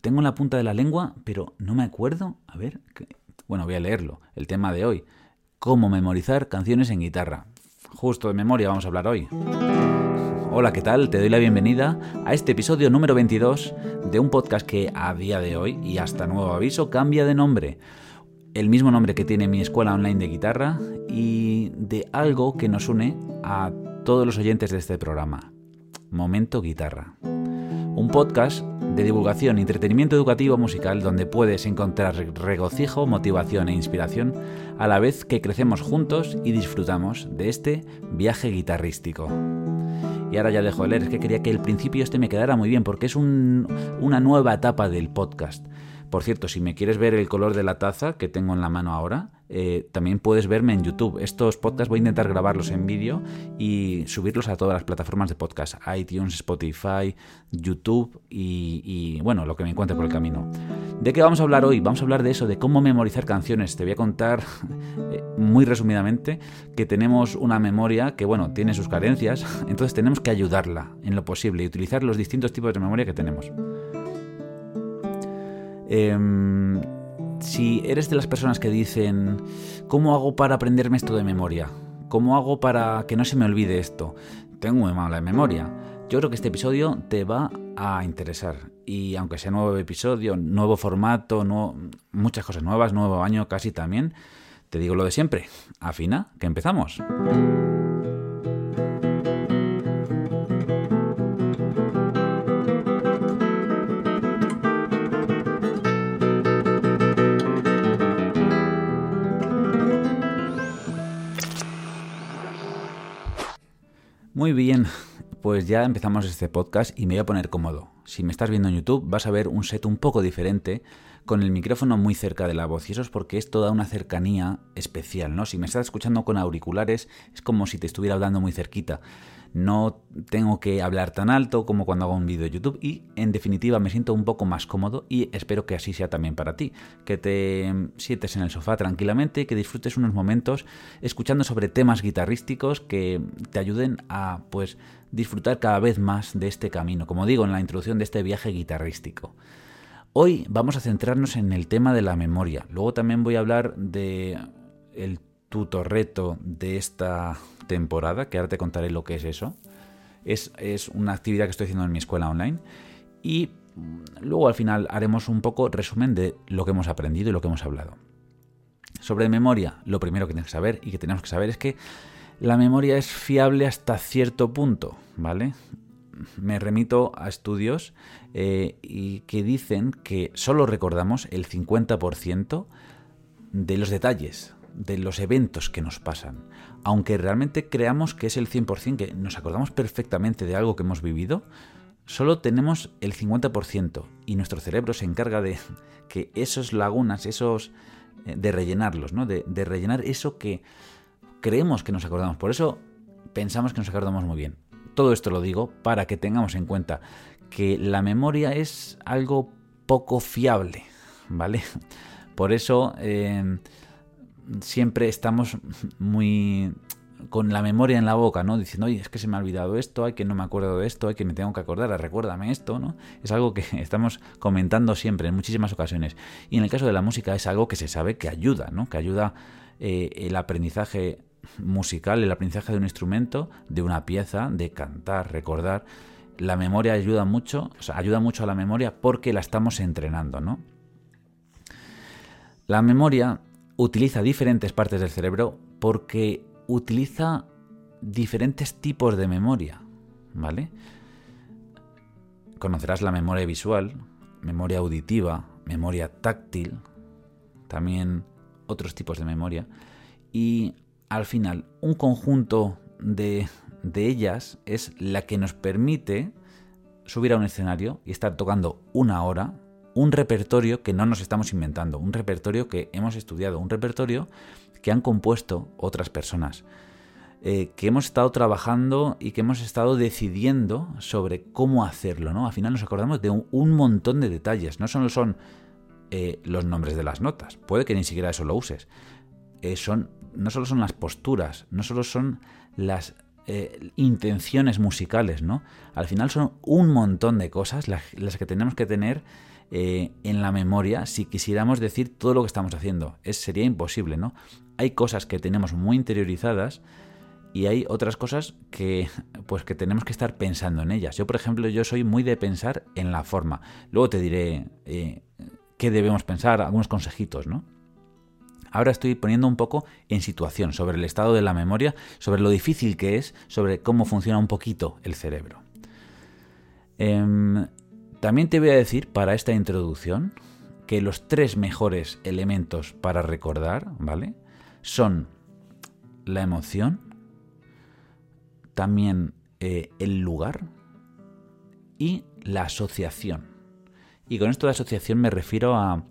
tengo en la punta de la lengua, pero no me acuerdo. A ver, bueno, voy a leerlo. El tema de hoy, cómo memorizar canciones en guitarra. Justo de memoria vamos a hablar hoy. Hola, ¿qué tal? Te doy la bienvenida a este episodio número 22 de un podcast que a día de hoy y hasta nuevo aviso cambia de nombre. El mismo nombre que tiene mi escuela online de guitarra y de algo que nos une a todos los oyentes de este programa. Momento Guitarra. Un podcast de divulgación y entretenimiento educativo musical donde puedes encontrar regocijo, motivación e inspiración a la vez que crecemos juntos y disfrutamos de este viaje guitarrístico. Y ahora ya dejo de leer, es que quería que el principio este me quedara muy bien porque es una nueva etapa del podcast. Por cierto, si me quieres ver el color de la taza que tengo en la mano ahora, eh, también puedes verme en YouTube. Estos podcasts voy a intentar grabarlos en vídeo y subirlos a todas las plataformas de podcast, iTunes, Spotify, YouTube y, bueno, lo que me encuentre por el camino. ¿De qué vamos a hablar hoy? Vamos a hablar de eso, de cómo memorizar canciones. Te voy a contar eh, muy resumidamente que tenemos una memoria que, bueno, tiene sus carencias, entonces tenemos que ayudarla en lo posible y utilizar los distintos tipos de memoria que tenemos. Em, si eres de las personas que dicen, ¿cómo hago para aprenderme esto de memoria? ¿Cómo hago para que no se me olvide esto? Tengo muy mala memoria. Yo creo que este episodio te va a interesar. Y aunque sea nuevo episodio, nuevo formato, muchas cosas nuevas, nuevo año casi también, te digo lo de siempre. Afina, que empezamos. Muy bien, pues ya empezamos este podcast y me voy a poner cómodo. Si me estás viendo en YouTube vas a ver un set un poco diferente con el micrófono muy cerca de la voz y eso es porque es toda una cercanía especial, ¿no? Si me estás escuchando con auriculares es como si te estuviera hablando muy cerquita no tengo que hablar tan alto como cuando hago un vídeo de YouTube y en definitiva me siento un poco más cómodo y espero que así sea también para ti, que te sientes en el sofá tranquilamente que disfrutes unos momentos escuchando sobre temas guitarrísticos que te ayuden a pues disfrutar cada vez más de este camino, como digo en la introducción de este viaje guitarrístico. Hoy vamos a centrarnos en el tema de la memoria. Luego también voy a hablar de el tutorreto de esta temporada, que ahora te contaré lo que es eso. Es, una actividad que estoy haciendo en mi escuela online. Y luego al final haremos un poco resumen de lo que hemos aprendido y lo que hemos hablado. Sobre memoria, lo primero que tienes que saber y que tenemos que saber es que la memoria es fiable hasta cierto punto, ¿vale? Me remito a estudios eh, y que dicen que solo recordamos el 50% de los detalles, de los eventos que nos pasan aunque realmente creamos que es el 100%, que nos acordamos perfectamente de algo que hemos vivido, solo tenemos el 50% y nuestro cerebro se encarga de que esos lagunas, esos eh, de rellenarlos, ¿no? De, de, rellenar eso que creemos que nos acordamos. Por eso pensamos que nos acordamos muy bien. Todo esto lo digo para que tengamos en cuenta que la memoria es algo poco fiable, ¿vale? Por eso eh, siempre estamos muy con la memoria en la boca, ¿no? Diciendo, oye, es que se me ha olvidado esto, hay que no me acuerdo de esto, hay que me tengo que acordar, recuérdame esto, ¿no? Es algo que estamos comentando siempre, en muchísimas ocasiones. Y en el caso de la música es algo que se sabe que ayuda, ¿no? Que ayuda eh, el aprendizaje musical, el aprendizaje de un instrumento, de una pieza, de cantar, recordar. La memoria ayuda mucho, ayuda mucho a la memoria porque la estamos entrenando, ¿no? La memoria utiliza diferentes partes del cerebro porque utiliza diferentes tipos de memoria, ¿vale? Conocerás la memoria visual, memoria auditiva, memoria táctil, también otros tipos de memoria. Y al final, un conjunto de, de ellas es la que nos permite subir a un escenario y estar tocando una hora un repertorio que no nos estamos inventando, un repertorio que hemos estudiado, un repertorio que han compuesto otras personas, eh, que hemos estado trabajando y que hemos estado decidiendo sobre cómo hacerlo, ¿no? Al final nos acordamos de un, montón de detalles, no solo son eh, los nombres de las notas, puede que ni siquiera eso lo uses, eh, no solo son las posturas, no solo son las intenciones musicales, ¿no? Al final son un montón de cosas las, que tenemos que tener eh, en la memoria si quisiéramos decir todo lo que estamos haciendo. Es, sería imposible, ¿no? Hay cosas que tenemos muy interiorizadas y hay otras cosas que pues que tenemos que estar pensando en ellas. Yo, por ejemplo, yo soy muy de pensar en la forma. Luego te diré eh, qué debemos pensar, algunos consejitos, ¿no? Ahora estoy poniendo un poco en situación sobre el estado de la memoria, sobre lo difícil que es, sobre cómo funciona un poquito el cerebro. Em, también te voy a decir para esta introducción que los tres mejores elementos para recordar, ¿vale? Son la emoción, también eh, el lugar y la asociación. Y con esto de asociación me refiero a,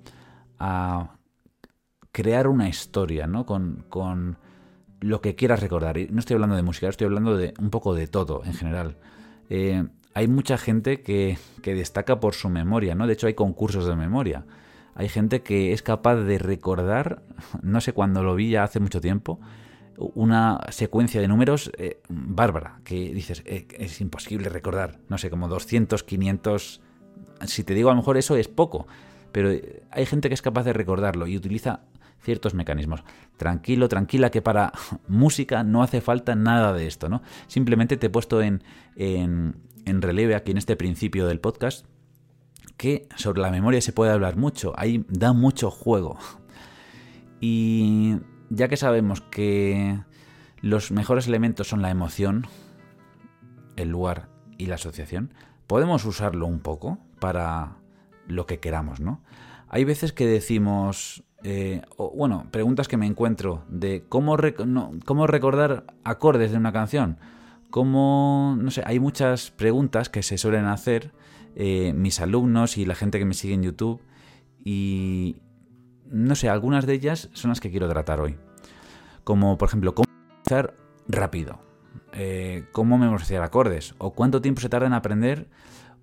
crear una historia, ¿no? Con, con, lo que quieras recordar. No estoy hablando de música, estoy hablando de un poco de todo en general. Eh, hay mucha gente que, que, destaca por su memoria, ¿no? De hecho, hay concursos de memoria. Hay gente que es capaz de recordar, no sé cuándo lo vi ya hace mucho tiempo, una secuencia de números eh, bárbara, que dices, eh, es imposible recordar, no sé, como 200, 500, si te digo a lo mejor eso es poco, pero hay gente que es capaz de recordarlo y utiliza ciertos mecanismos. Tranquilo, tranquila, que para música no hace falta nada de esto, ¿no? Simplemente te he puesto en, en, en relieve aquí en este principio del podcast que sobre la memoria se puede hablar mucho, ahí da mucho juego. Y ya que sabemos que los mejores elementos son la emoción, el lugar y la asociación, podemos usarlo un poco para lo que queramos, ¿no? Hay veces que decimos, eh, bueno, preguntas que me encuentro de cómo, cómo recordar acordes de una canción, cómo, no sé, hay muchas preguntas que se suelen hacer eh, mis alumnos y la gente que me sigue en YouTube y, no sé, algunas de ellas son las que quiero tratar hoy. Como por ejemplo, cómo memorizar rápido, eh, cómo memorizar acordes, o cuánto tiempo se tarda en aprender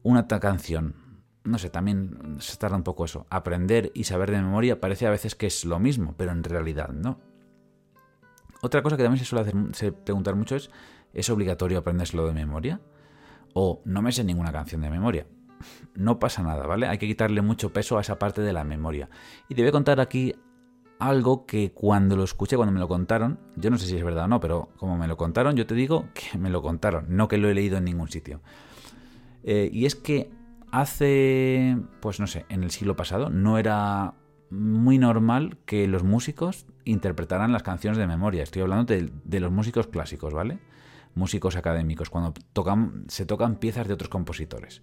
una canción. No sé, también se tarda un poco eso. Aprender y saber de memoria parece a veces que es lo mismo, pero en realidad no. Otra cosa que también se suele hacer, preguntar mucho es, ¿es obligatorio aprenderselo de memoria? O no me sé ninguna canción de memoria no pasa nada, ¿vale? Hay que quitarle mucho peso a esa parte de la memoria. Y te voy a contar aquí algo que cuando lo escuché, cuando me lo contaron, yo no sé si es verdad o no, pero como me lo contaron, yo te digo que me lo contaron, no que lo he leído en ningún sitio. Eh, y es que hace, pues no sé, en el siglo pasado no era muy normal que los músicos interpretaran las canciones de memoria. Estoy hablando de, los músicos clásicos, ¿vale? Músicos académicos, cuando tocan, se tocan piezas de otros compositores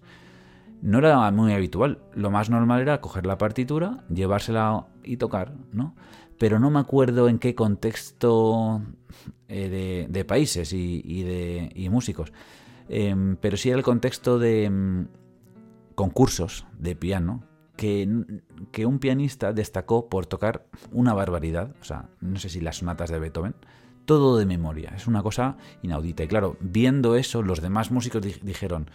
no era muy habitual. Lo más normal era coger la partitura, llevársela y tocar, ¿no? Pero no me acuerdo en qué contexto eh, de, países y, de, músicos. Em, pero sí el contexto de em, concursos de piano, que, que, un pianista destacó por tocar una barbaridad, o sea, no sé si las sonatas de Beethoven, todo de memoria, es una cosa inaudita. Y claro, viendo eso, los demás músicos dijeron,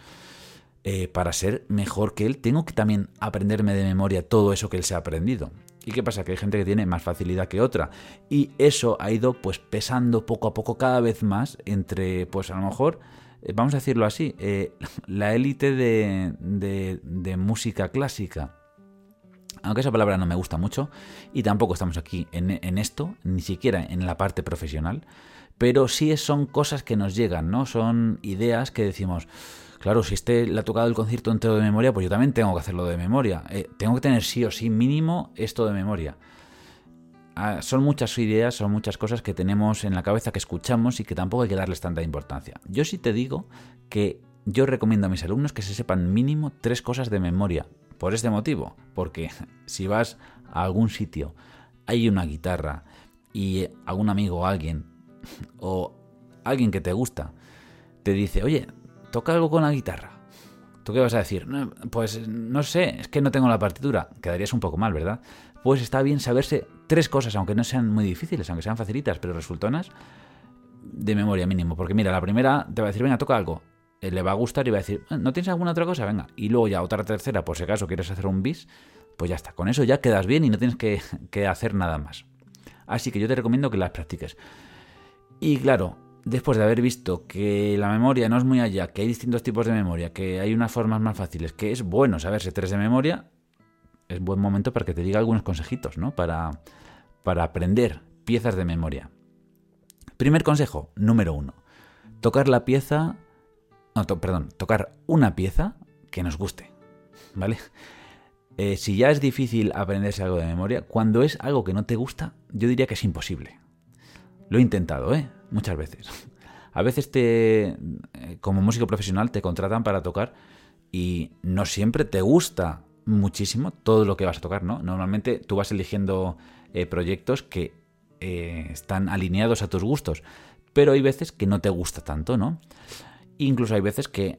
eh, para ser mejor que él, tengo que también aprenderme de memoria todo eso que él se ha aprendido. ¿Y qué pasa? Que hay gente que tiene más facilidad que otra. Y eso ha ido pues pesando poco a poco cada vez más entre, pues a lo mejor, vamos a decirlo así, eh, la élite de, de, música clásica. Aunque esa palabra no me gusta mucho y tampoco estamos aquí en, en esto, ni siquiera en la parte profesional, pero sí son cosas que nos llegan, ¿no? Son ideas que decimos, claro, si este le ha tocado el concierto entero de memoria, pues yo también tengo que hacerlo de memoria. Eh, tengo que tener sí o sí mínimo esto de memoria. Son muchas ideas, son muchas cosas que tenemos en la cabeza que escuchamos y que tampoco hay que darles tanta importancia. Yo sí te digo que yo recomiendo a mis alumnos que se sepan mínimo tres cosas de memoria. Por este motivo, porque si vas a algún sitio, hay una guitarra y algún amigo o alguien, o alguien que te gusta, te dice, oye, toca algo con la guitarra. ¿Tú qué vas a decir? pues no sé, es que no tengo la partitura. Quedarías un poco mal, ¿verdad? Pues está bien saberse tres cosas, aunque no sean muy difíciles, aunque sean facilitas, pero resultonas de memoria mínimo. Porque mira, la primera te va a decir, venga, toca algo. Eh, le va a gustar y va a decir, eh, ¿no tienes alguna otra cosa? Venga. Y luego ya otra tercera, por si acaso quieres hacer un bis, pues ya está. Con eso ya quedas bien y no tienes que, que hacer nada más. Así que yo te recomiendo que las practiques. Y claro, después de haber visto que la memoria no es muy allá, que hay distintos tipos de memoria, que hay unas formas más fáciles, que es bueno saberse tres de memoria, es buen momento para que te diga algunos consejitos, ¿no? Para, para aprender piezas de memoria. Primer consejo, número uno. Tocar la pieza. No, perdón, tocar una pieza que nos guste. ¿Vale? Eh, si ya es difícil aprenderse algo de memoria, cuando es algo que no te gusta, yo diría que es imposible. Lo he intentado, ¿eh? Muchas veces. A veces te, eh, como músico profesional, te contratan para tocar y no siempre te gusta muchísimo todo lo que vas a tocar, ¿no? Normalmente tú vas eligiendo eh, proyectos que eh, están alineados a tus gustos, pero hay veces que no te gusta tanto, ¿no? Incluso hay veces que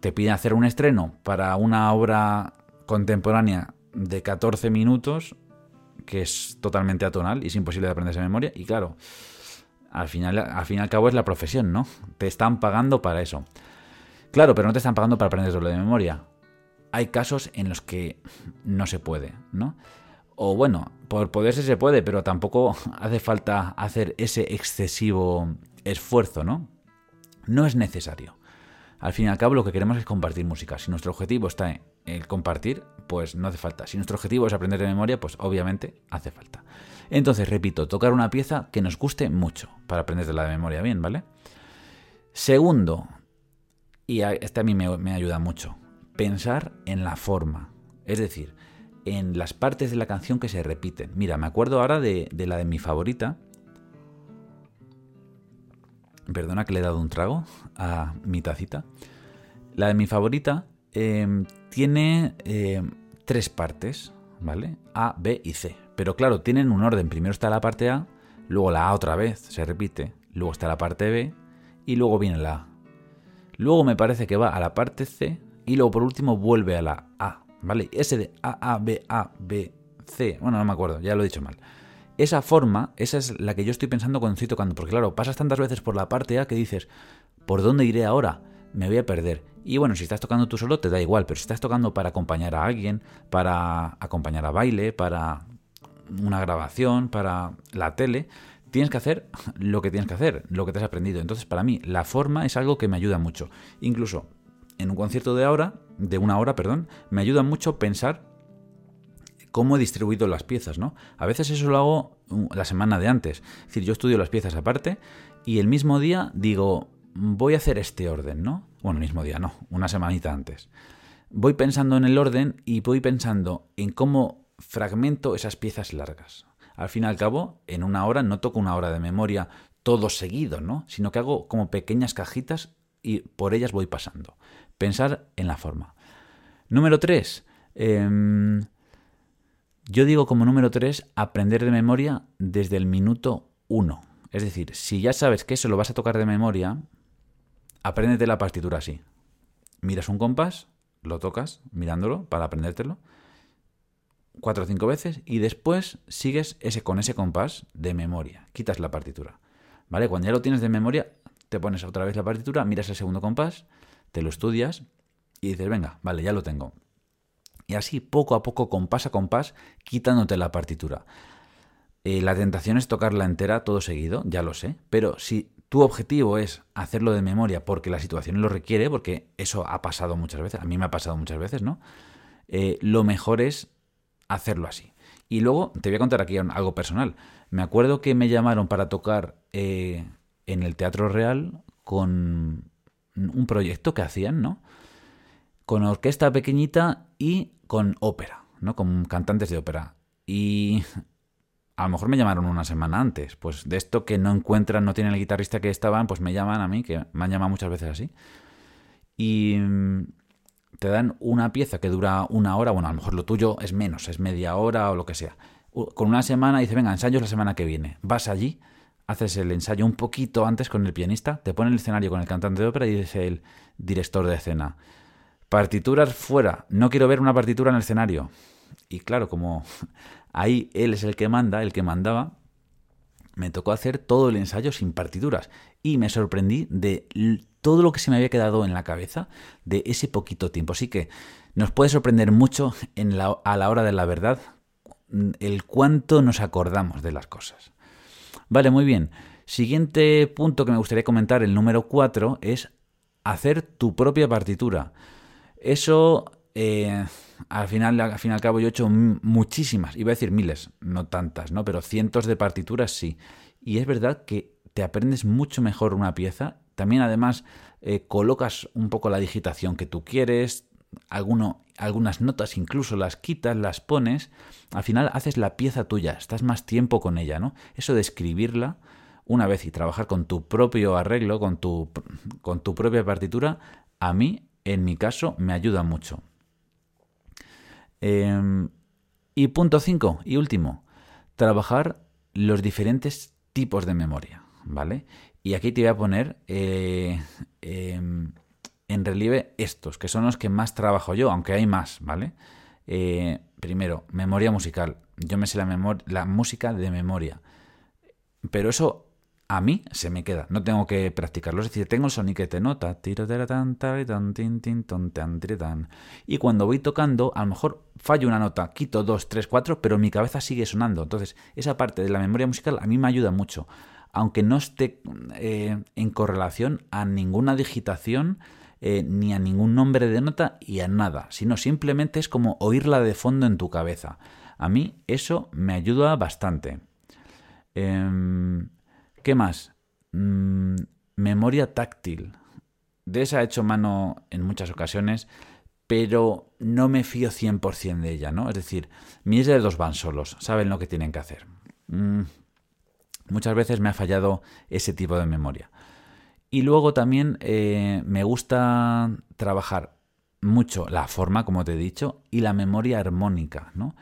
te piden hacer un estreno para una obra contemporánea de 14 minutos que es totalmente atonal y es imposible de aprenderse de memoria y claro, al final al fin y al cabo es la profesión, ¿no? Te están pagando para eso. Claro, pero no te están pagando para aprender de memoria hay casos en los que no se puede, ¿no? O bueno, por poderse se puede, pero tampoco hace falta hacer ese excesivo esfuerzo, ¿no? No es necesario. Al fin y al cabo lo que queremos es compartir música. Si nuestro objetivo está en el compartir, pues no hace falta. Si nuestro objetivo es aprender de memoria, pues obviamente hace falta. Entonces, repito, tocar una pieza que nos guste mucho para aprender de la memoria bien, ¿vale? Segundo, y este a mí me ayuda mucho, pensar en la forma, es decir, en las partes de la canción que se repiten. Mira, me acuerdo ahora de, la de mi favorita. Perdona que le he dado un trago a mi tacita. La de mi favorita em, tiene em, tres partes, ¿vale? A, B y C. Pero claro, tienen un orden. Primero está la parte A, luego la A otra vez, se repite. Luego está la parte B y luego viene la A. Luego me parece que va a la parte C y luego por último vuelve a la A, ¿vale? Ese de A, A, B, A, B, C, bueno, no me acuerdo, ya lo he dicho mal. Esa forma, esa es la que yo estoy pensando cuando estoy tocando, porque claro, pasas tantas veces por la parte A que dices, ¿por dónde iré ahora? Me voy a perder. Y bueno, si estás tocando tú solo te da igual, pero si estás tocando para acompañar a alguien, para acompañar a baile, para una grabación, para la tele, tienes que hacer lo que tienes que hacer, lo que te has aprendido. Entonces, para mí, la forma es algo que me ayuda mucho. Incluso en un concierto de hora, de una hora, perdón, me ayuda mucho pensar cómo he distribuido las piezas, ¿no? A veces eso lo hago uh, la semana de antes. Es decir, yo estudio las piezas aparte y el mismo día digo, voy a hacer este orden, ¿no? Bueno, el mismo día, no, una semanita antes. Voy pensando en el orden y voy pensando en cómo fragmento esas piezas largas. Al fin y al cabo, en una hora no toco una hora de memoria todo seguido, ¿no? Sino que hago como pequeñas cajitas y por ellas voy pasando. Pensar en la forma. Número 3. Em, yo digo como número 3, aprender de memoria desde el minuto 1. Es decir, si ya sabes que eso lo vas a tocar de memoria, apréndete la partitura así. Miras un compás, lo tocas mirándolo para aprendértelo cuatro o cinco veces y después sigues ese con ese compás de memoria. Quitas la partitura. ¿Vale? Cuando ya lo tienes de memoria, te pones otra vez la partitura, miras el segundo compás te lo estudias y dices, venga, vale, ya lo tengo. Y así, poco a poco, compás a compás, quitándote la partitura. Eh, la tentación es tocarla entera todo seguido, ya lo sé, pero si tu objetivo es hacerlo de memoria porque la situación lo requiere, porque eso ha pasado muchas veces, a mí me ha pasado muchas veces, ¿no? Eh, lo mejor es hacerlo así. Y luego te voy a contar aquí algo personal. Me acuerdo que me llamaron para tocar eh, en el Teatro Real con un proyecto que hacían, ¿no? Con orquesta pequeñita y con ópera, ¿no? Con cantantes de ópera. Y a lo mejor me llamaron una semana antes. Pues de esto que no encuentran, no tienen el guitarrista que estaban, pues me llaman a mí, que me han llamado muchas veces así. Y mm, te dan una pieza que dura una hora, bueno, a lo mejor lo tuyo es menos, es media hora o lo que sea. Con una semana dice, venga, ensayos la semana que viene. Vas allí haces el ensayo un poquito antes con el pianista, te pone el escenario con el cantante de ópera y dice el director de escena, partituras fuera, no quiero ver una partitura en el escenario. Y claro, como ahí él es el que manda, el que mandaba, me tocó hacer todo el ensayo sin partituras y me sorprendí de todo lo que se me había quedado en la cabeza de ese poquito tiempo. Así que nos puede sorprender mucho en la, a la hora de la verdad el cuánto nos acordamos de las cosas. Vale, muy bien. Siguiente punto que me gustaría comentar, el número 4, es hacer tu propia partitura. Eso eh, al final, al fin y al cabo, yo he hecho muchísimas, iba a decir miles, no tantas, ¿no? Pero cientos de partituras sí. Y es verdad que te aprendes mucho mejor una pieza. También, además, eh, colocas un poco la digitación que tú quieres, alguno, algunas notas incluso las quitas, las pones. Al final haces la pieza tuya, estás más tiempo con ella, ¿no? Eso de escribirla una vez y trabajar con tu propio arreglo, con tu, con tu propia partitura, a mí, en mi caso, me ayuda mucho. Em, y punto 5 y último, trabajar los diferentes tipos de memoria, ¿vale? Y aquí te voy a poner eh, em, en relieve estos, que son los que más trabajo yo, aunque hay más, ¿vale? Eh, primero, memoria musical. Yo me sé la, la música de memoria. Pero eso a mí se me queda, no tengo que practicarlo. Es decir, tengo el soniquete nota, y cuando voy tocando, a lo mejor fallo una nota, quito dos, tres, cuatro, pero mi cabeza sigue sonando. Entonces, esa parte de la memoria musical a mí me ayuda mucho, aunque no esté eh, en correlación a ninguna digitación. Eh, ni a ningún nombre de nota y a nada, sino simplemente es como oírla de fondo en tu cabeza. A mí eso me ayuda bastante. Em, ¿Qué más? Mm, memoria táctil. De esa he hecho mano en muchas ocasiones, pero no me fío 100% de ella, ¿no? Es decir, mis dedos van solos, saben lo que tienen que hacer. Mm, muchas veces me ha fallado ese tipo de memoria. Y luego también eh, me gusta trabajar mucho la forma, como te he dicho, y la memoria armónica, ¿no?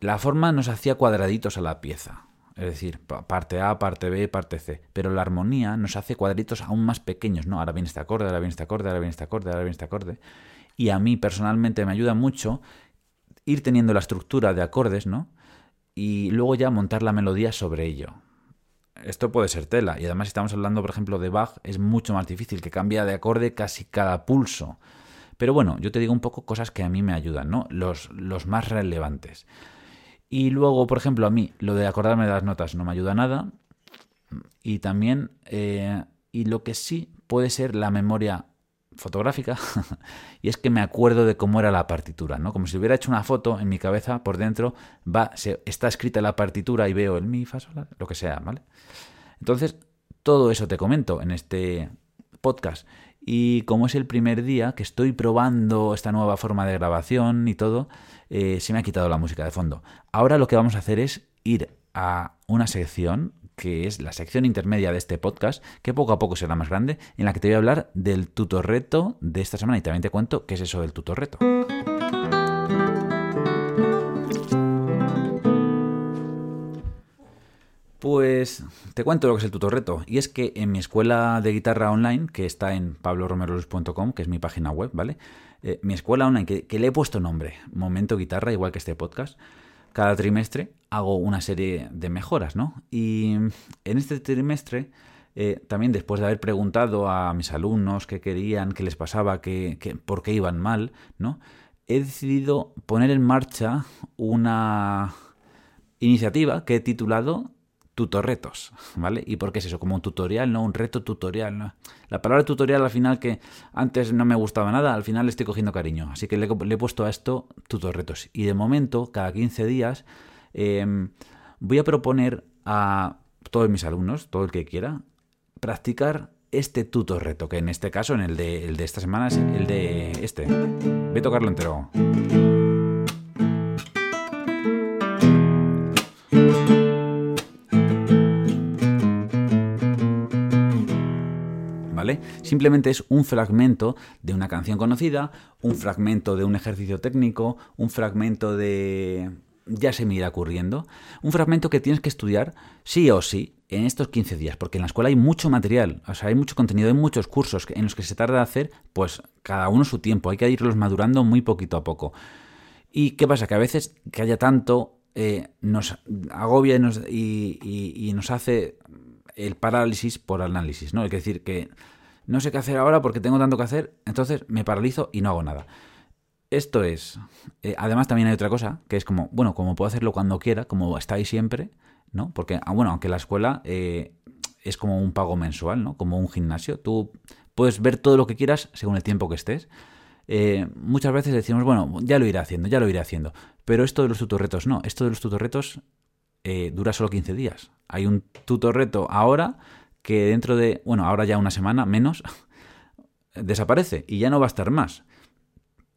La forma nos hacía cuadraditos a la pieza. Es decir, parte A, parte B, parte C. Pero la armonía nos hace cuadritos aún más pequeños, ¿no? Ahora viene este acorde, ahora viene este acorde, ahora viene este acorde, ahora viene este acorde. Y a mí personalmente me ayuda mucho ir teniendo la estructura de acordes, ¿no? Y luego ya montar la melodía sobre ello. Esto puede ser tela. Y además, si estamos hablando, por ejemplo, de Bach, es mucho más difícil, que cambia de acorde casi cada pulso. Pero bueno, yo te digo un poco cosas que a mí me ayudan, ¿no? Los, los más relevantes. Y luego, por ejemplo, a mí lo de acordarme de las notas no me ayuda nada. Y también, eh, y lo que sí puede ser la memoria fotográfica, y es que me acuerdo de cómo era la partitura, ¿no? Como si hubiera hecho una foto en mi cabeza, por dentro, va, se, está escrita la partitura y veo el mi, fa, lo que sea, ¿vale? Entonces, todo eso te comento en este podcast. Y como es el primer día que estoy probando esta nueva forma de grabación y todo, eh, se me ha quitado la música de fondo. Ahora lo que vamos a hacer es ir a una sección que es la sección intermedia de este podcast, que poco a poco será más grande, en la que te voy a hablar del tutorreto de esta semana y también te cuento qué es eso del tutorreto. Pues te cuento lo que es el tutorreto. Y es que en mi escuela de guitarra online, que está en pabloromerolus.com, que es mi página web, ¿vale? Eh, mi escuela online, que, le he puesto nombre, Momento Guitarra, igual que este podcast, cada trimestre hago una serie de mejoras, ¿no? Y en este trimestre, eh, también después de haber preguntado a mis alumnos qué querían, qué les pasaba, qué, por qué iban mal, ¿no? He decidido poner en marcha una iniciativa que he titulado tutorretos, ¿vale? ¿Y por qué es eso? Como un tutorial, no un reto tutorial. La palabra tutorial al final que antes no me gustaba nada, al final le estoy cogiendo cariño. Así que le, he puesto a esto tutorretos. Y de momento, cada 15 días, em, voy a proponer a todos mis alumnos, todo el que quiera, practicar este tutorreto, que en este caso, en el de, el de esta semana, es el de este. Voy a tocarlo entero. Simplemente es un fragmento de una canción conocida, un fragmento de un ejercicio técnico, un fragmento de... ya se me irá ocurriendo, un fragmento que tienes que estudiar sí o sí en estos 15 días, porque en la escuela hay mucho material, o sea, hay mucho contenido, hay muchos cursos en los que se tarda hacer, pues cada uno su tiempo, hay que irlos madurando muy poquito a poco. ¿Y qué pasa? Que a veces que haya tanto eh, nos agobia y, y, nos hace el parálisis por análisis, ¿no? Es decir, que no sé qué hacer ahora porque tengo tanto que hacer, entonces me paralizo y no hago nada. Esto es. Eh, además, también hay otra cosa, que es como, bueno, como puedo hacerlo cuando quiera, como estáis siempre, ¿no? Porque, ah, bueno, aunque la escuela eh, es como un pago mensual, ¿no? Como un gimnasio. Tú puedes ver todo lo que quieras según el tiempo que estés. eh, muchas veces decimos, bueno, ya lo iré haciendo, ya lo iré haciendo. Pero esto de los tutorretos no, esto de los tutorretos eh, dura solo 15 días. Hay un tutorreto ahora que dentro de, bueno, ahora ya una semana menos, desaparece y ya no va a estar más.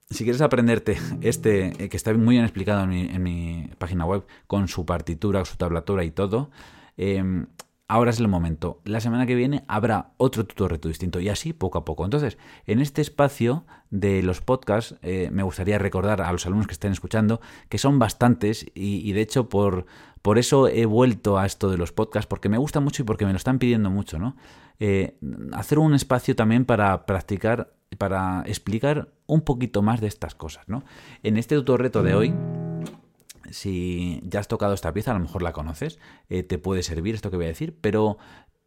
Si quieres aprenderte este, eh, que está muy bien explicado en mi, página web, con su partitura, su tablatura y todo, em, ahora es el momento. La semana que viene habrá otro tutorreto distinto y así poco a poco. Entonces, en este espacio de los podcasts, eh, me gustaría recordar a los alumnos que estén escuchando que son bastantes y, de hecho por, por eso he vuelto a esto de los podcasts, porque me gusta mucho y porque me lo están pidiendo mucho, ¿no? Eh, hacer un espacio también para practicar, para explicar un poquito más de estas cosas, ¿no? En este tutorreto de hoy si ya has tocado esta pieza, a lo mejor la conoces, eh, te puede servir esto que voy a decir, pero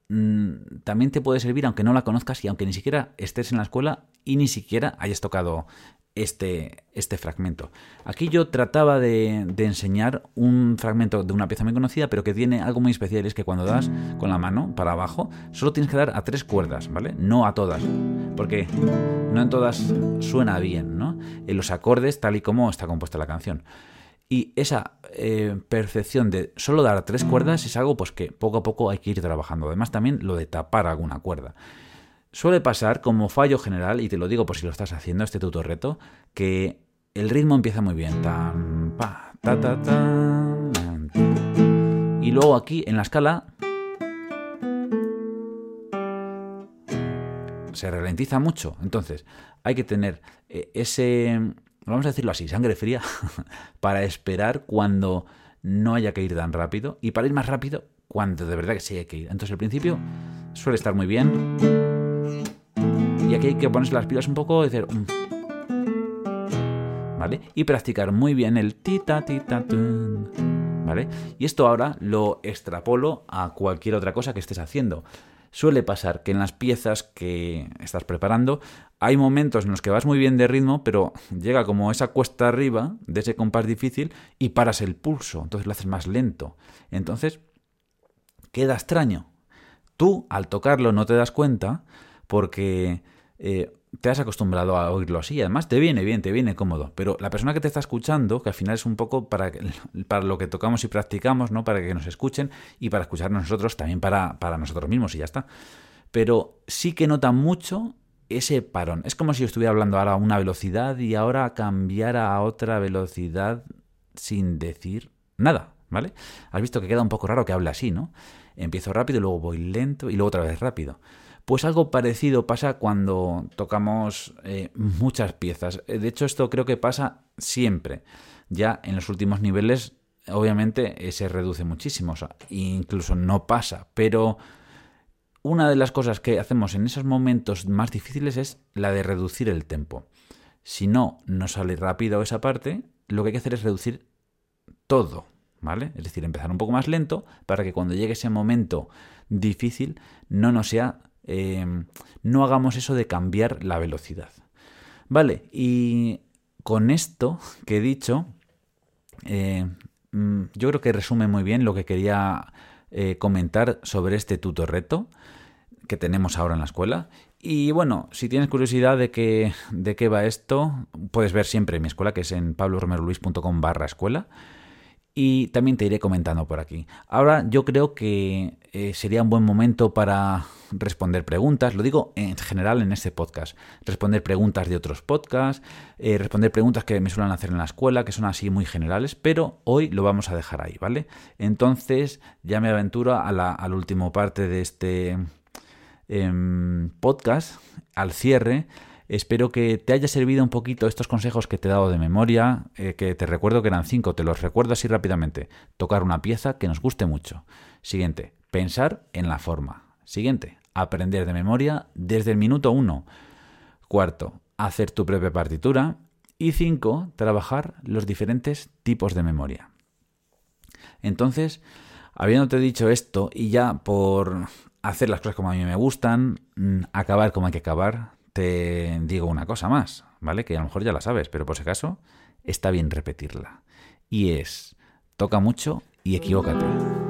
mm, también te puede servir aunque no la conozcas y aunque ni siquiera estés en la escuela y ni siquiera hayas tocado este, este fragmento. Aquí yo trataba de, enseñar un fragmento de una pieza muy conocida, pero que tiene algo muy especial, es que cuando das con la mano para abajo, solo tienes que dar a tres cuerdas, ¿vale? No a todas, porque no en todas suena bien, ¿no? En los acordes tal y como está compuesta la canción. Y esa eh, percepción de solo dar tres cuerdas es algo pues que poco a poco hay que ir trabajando. Además también lo de tapar alguna cuerda. Suele pasar como fallo general, y te lo digo por si lo estás haciendo, este tutor reto, que el ritmo empieza muy bien. Ta, ta, y luego aquí en la escala se ralentiza mucho. Entonces hay que tener eh, ese vamos a decirlo así, sangre fría, para esperar cuando no haya que ir tan rápido y para ir más rápido cuando de verdad que sí hay que ir. Entonces al principio suele estar muy bien y aquí hay que ponerse las pilas un poco y. Mm". ¿Vale? Y practicar muy bien el tita tita ¿Vale? Y esto ahora lo extrapolo a cualquier otra cosa que estés haciendo suele pasar que en las piezas que estás preparando hay momentos en los que vas muy bien de ritmo, pero llega como esa cuesta arriba de ese compás difícil y paras el pulso, entonces lo haces más lento. Entonces, queda extraño. Tú, al tocarlo, no te das cuenta porque eh, te has acostumbrado a oírlo así. Además, te viene bien, te viene cómodo. Pero la persona que te está escuchando, que al final es un poco para, para lo que tocamos y practicamos, ¿no? Para que nos escuchen y para escucharnos nosotros, también para, para nosotros mismos y ya está. Pero sí que nota mucho ese parón. Es como si yo estuviera hablando ahora a una velocidad y ahora cambiara a otra velocidad sin decir nada, ¿vale? Has visto que queda un poco raro que hable así, ¿no? Empiezo rápido, luego voy lento y luego otra vez rápido. Pues algo parecido pasa cuando tocamos eh, muchas piezas. Eh, de hecho, esto creo que pasa siempre. Ya en los últimos niveles, obviamente, eh, se reduce muchísimo. Incluso no pasa. Pero una de las cosas que hacemos en esos momentos más difíciles es la de reducir el tempo. Si no nos sale rápido esa parte, lo que hay que hacer es reducir todo. ¿Vale? Es decir, empezar un poco más lento para que cuando llegue ese momento difícil no nos sea Em, no hagamos eso de cambiar la velocidad. Vale, y con esto que he dicho, eh, mm, yo creo que resume muy bien lo que quería eh, comentar sobre este tutor reto que tenemos ahora en la escuela. Y bueno, si tienes curiosidad de qué, de qué va esto, puedes ver siempre en mi escuela, que es en pabloromeroluis.com barra escuela y también te iré comentando por aquí. Ahora yo creo que eh, sería un buen momento para responder preguntas, lo digo en general en este podcast, responder preguntas de otros podcasts, eh, responder preguntas que me suelen hacer en la escuela, que son así muy generales, pero hoy lo vamos a dejar ahí, ¿vale? Entonces ya me aventuro a la, última parte de este em, podcast, al cierre. Espero que te haya servido un poquito estos consejos que te he dado de memoria, eh, que te recuerdo que eran cinco, te los recuerdo así rápidamente. Tocar una pieza que nos guste mucho. Siguiente, pensar en la forma. Siguiente, aprender de memoria desde el minuto uno. Cuarto, hacer tu propia partitura. Y cinco, trabajar los diferentes tipos de memoria. Entonces, habiéndote dicho esto y ya por hacer las cosas como a mí me gustan, mm, acabar como hay que acabar, te digo una cosa más, ¿vale? Que a lo mejor ya la sabes, pero por si acaso está bien repetirla. Y es, toca mucho y equivócate.